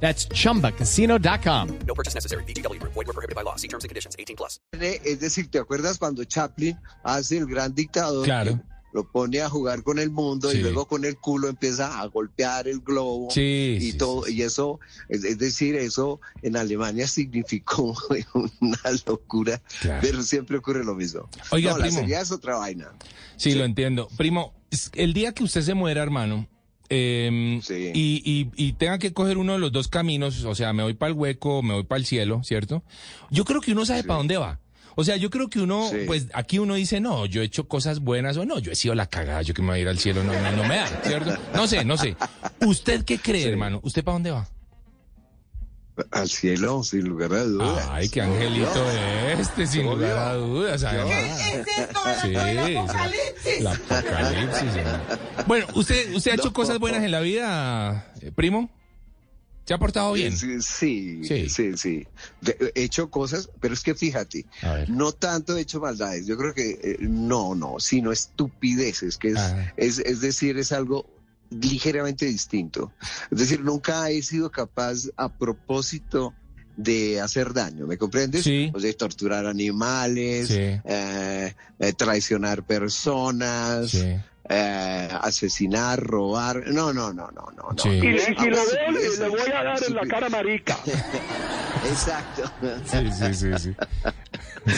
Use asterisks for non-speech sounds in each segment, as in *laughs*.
That's chumbacasino.com. No purchase necessary. BGW. Void were prohibited by law. See terms and conditions. 18 plus. Es decir, ¿te acuerdas cuando Chaplin hace el gran dictador? Claro. Lo pone a jugar con el mundo Sí. y luego con el culo empieza a golpear el globo Sí, y sí, todo. Y eso, es, es decir, eso en Alemania *laughs* significó una locura, Claro. pero siempre ocurre lo mismo. Oiga, no, la primo. seriedad es otra vaina. Sí, lo entiendo. Primo, el día que usted se muera, hermano, eh, Sí. y, y, y tenga que coger uno de los dos caminos, o sea, me voy para el hueco, me voy para el cielo, ¿cierto? Yo creo que uno sabe para dónde va. O sea, yo creo que uno, Sí. pues aquí uno dice, no, yo he hecho cosas buenas o no, yo he sido la cagada, yo que me voy a ir al cielo, no, no, no me da, ¿cierto? No sé, no sé. ¿Usted qué cree, hermano? ¿Usted para dónde va? Al cielo, sin lugar a dudas. Ay, qué angelito este, sin Obvio. lugar a dudas, además. Sí, sí, la apocalipsis. Bueno, ¿usted, usted ha hecho No. cosas buenas en la vida, eh, primo? ¿Se ha portado bien? Sí, sí, Sí. sí, sí. De- he hecho cosas, pero es que fíjate, no tanto he hecho maldades. Yo creo que eh, no, no, sino estupideces, que es, Ah. es, es decir, es algo ligeramente distinto. Es decir, nunca he sido capaz a propósito de hacer daño, ¿me comprendes? Sí. O sea, torturar animales, Sí. eh, eh, traicionar personas, Sí. eh, asesinar, robar. No, no, no, no, no. no. Y, le- y lo pues, le, voy a dar en la cara marica. *laughs* Exacto. Sí, sí, sí, sí.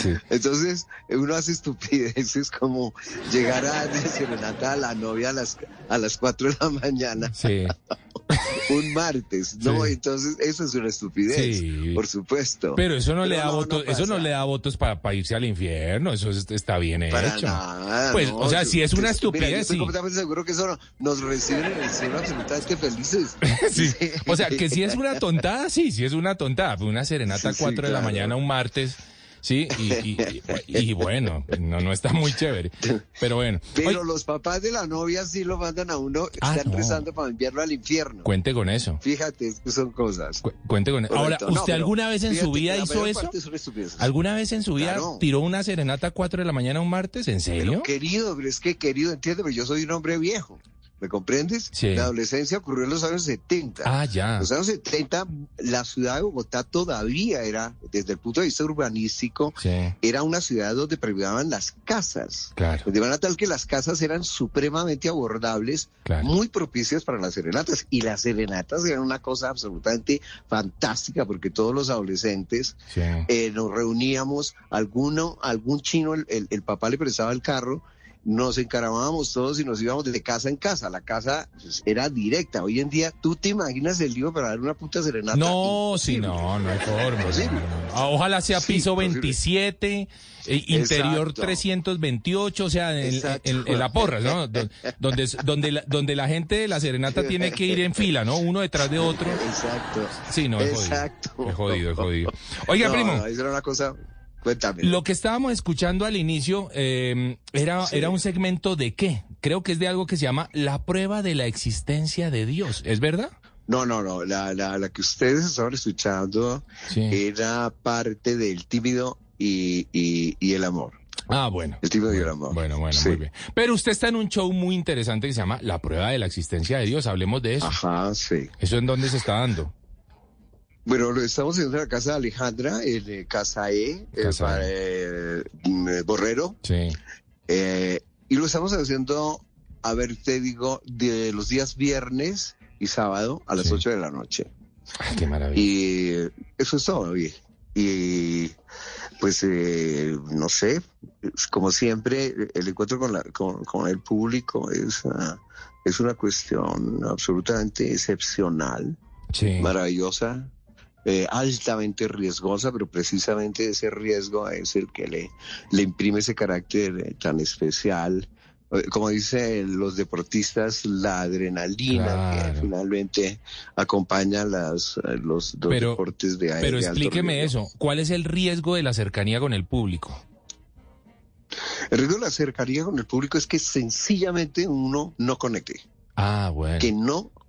Sí. Entonces, uno hace estupideces como llegar a serenata a la novia a las, a las 4 de la mañana, Sí. *laughs* un martes, ¿no? Sí. Entonces, eso es una estupidez, por supuesto. Pero eso no Pero le da no, no votos, eso no le da votos para, para irse al infierno, eso es- está bien Para hecho. nada. Pues, no, o sea, si es una mira, yo estupidez, estoy sí. completamente seguro que eso no- nos reciben en el cielo absolutamente felices. *laughs* O sea, que si es una *laughs* tontada, sí, si es una tontada. Una serenata a Sí, sí, 4 de la mañana un martes, sí, y, y- y- y bueno, no, no está muy chévere. Pero bueno, Pero los papás de la novia sí lo mandan a uno, Ah, están no. rezando para enviarlo al infierno. cuente con eso. Fíjate, son cosas. cu- Cuente con eso. Ahora. No, ¿usted pero alguna vez en fíjate su vida hizo eso? ¿Alguna vez en su vida Claro. tiró una serenata a 4 de la mañana un martes? ¿En serio? Pero querido, pero es que querido, entiéndeme, yo soy un hombre viejo. ¿Me comprendes? Sí. La adolescencia ocurrió en los años 70. Ah, ya. En los años 70, la ciudad de Bogotá todavía era, desde el punto de vista urbanístico, Sí, era una ciudad donde predominaban las casas. claro, De manera tal que las casas eran supremamente abordables, claro. muy propicias para las serenatas. Y las serenatas eran una cosa absolutamente fantástica porque todos los adolescentes Sí. eh, nos reuníamos, alguno, algún chino, el, el- el papá le prestaba el carro, nos encarábamos todos y nos íbamos de casa en casa. La casa pues, era directa. Hoy en día, ¿tú te imaginas el lío para dar una puta serenata? No, sí, Imposible. no, no hay forma. No, Ojalá sea Sí, piso imposible. 27, eh, interior Exacto. 328, o sea, en, Exacto. en- en la porra, ¿no? Do- Donde, donde, la, donde la gente de la serenata tiene que ir en fila, ¿no? Uno detrás de otro. Exacto. Sí, no, es jodido. Exacto. Es jodido, es jodido. Oiga, No, primo. eso era una cosa. Cuéntame. Lo que estábamos escuchando al inicio eh, era, Sí. era un segmento de qué? Creo que es de algo que se llama la prueba de la existencia de Dios. ¿Es verdad? No, no, no. La, la, la que ustedes estaban escuchando Sí. era parte del tímido y, y, y el amor. Ah, bueno. El tímido y el amor. Bueno, bueno, Sí. muy bien. Pero usted está en un show muy interesante que se llama La prueba de la existencia de Dios. Hablemos de eso. Ajá, sí. ¿Eso en dónde se está dando? Bueno, lo estamos haciendo en la casa de Alejandra, en eh, Casa E, eh, Casa para, E. eh, mm, Borrero. Sí. eh, y lo estamos haciendo, a ver, te digo, de los días viernes y sábado a las Sí. 8 de la noche. Ay, qué maravilla. Y eso es todo, oye. Y pues, eh, no sé, como siempre, el encuentro con, la, con, con el público es, ah, es una cuestión absolutamente excepcional, Sí. maravillosa, eh, altamente riesgosa, pero precisamente ese riesgo es el que le, le imprime ese carácter eh, tan especial, eh, como dicen los deportistas, la adrenalina Claro. que finalmente acompaña las, los Pero, deportes de, pero de alto explíqueme eso. ¿Cuál es el riesgo de la cercanía con el público? El riesgo de la cercanía con el público es que sencillamente uno no conecte, Ah, bueno. que no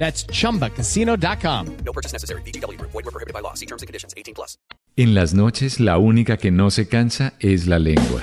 That's chumbacasino.com. No purchase necessary. VGW Group. Void were prohibited by law. See terms and conditions. 18 plus. En las noches la única que no se cansa es la lengua.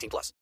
18 plus.